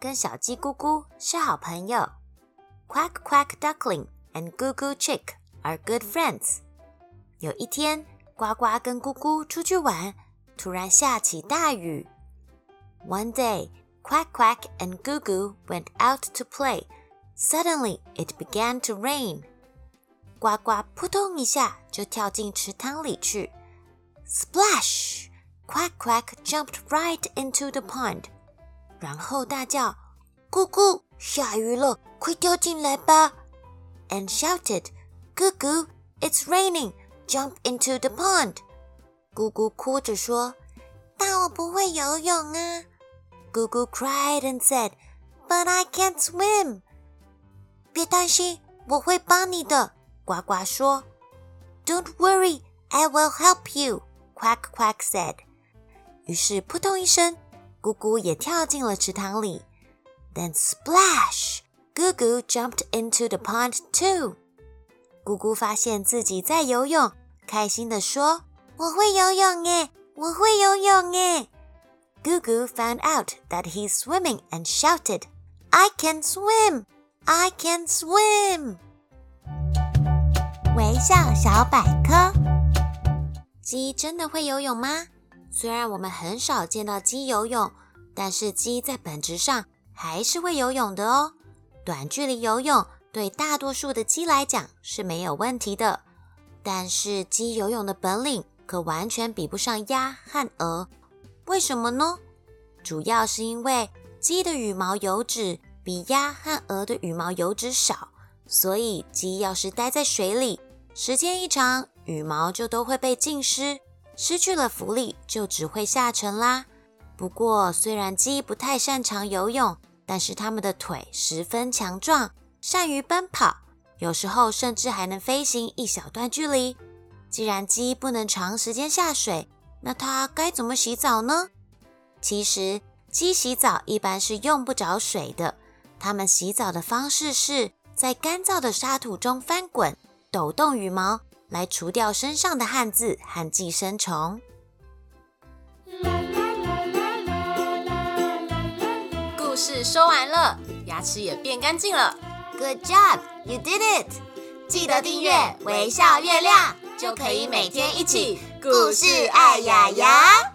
跟小鸡咕咕是好朋友。Quack quack duckling and 咕咕 chick are good friends。有一天，呱呱跟咕咕出去玩，突然下起大雨。One day, Quack Quack and Goo Goo went out to play. Suddenly, it began to rain. 呱呱扑通一下就跳进池塘里去。Splash! Quack Quack jumped right into the pond. 然后大叫：“咕咕，下雨了，快跳进来吧！” And shouted, "Goo Goo, it's raining. Jump into the pond." 咕咕哭着说：“但我不会游泳啊。” Gugu cried and said, "But I can't swim." 别担心，我会帮你的。呱呱说。"Don't worry, I will help you." Quack Quack said. 于是扑通一声，咕咕也跳进了池塘里。Then splash, Gugu jumped into the pond too. 咕咕发现自己在游泳，开心地说：“我会游泳耶，我会游泳耶。” Gugu found out that he's swimming and shouted, I can swim! I can swim! 微笑小百科：鸡真的会游泳吗？ 虽然我们很少见到鸡游泳，但是鸡在本质上还是会游泳的哦。短距离游泳对大多数的鸡来讲是没有问题的，但是鸡游泳的本领可完全比不上鸭和鹅。为什么呢？主要是因为鸡的羽毛油脂比鸭和鹅的羽毛油脂少，所以鸡要是待在水里，时间一长，羽毛就都会被浸湿，失去了浮力，就只会下沉啦。不过，虽然鸡不太擅长游泳，但是它们的腿十分强壮，善于奔跑，有时候甚至还能飞行一小段距离。既然鸡不能长时间下水，那它该怎么洗澡呢？其实鸡洗澡一般是用不着水的，它们洗澡的方式是在干燥的沙土中翻滚，抖动羽毛来除掉身上的汗渍和寄生虫。故事说完了，牙齿也变干净了。Good job, you did it！记得订阅微笑月亮。就可以每天一起故事爱雅雅。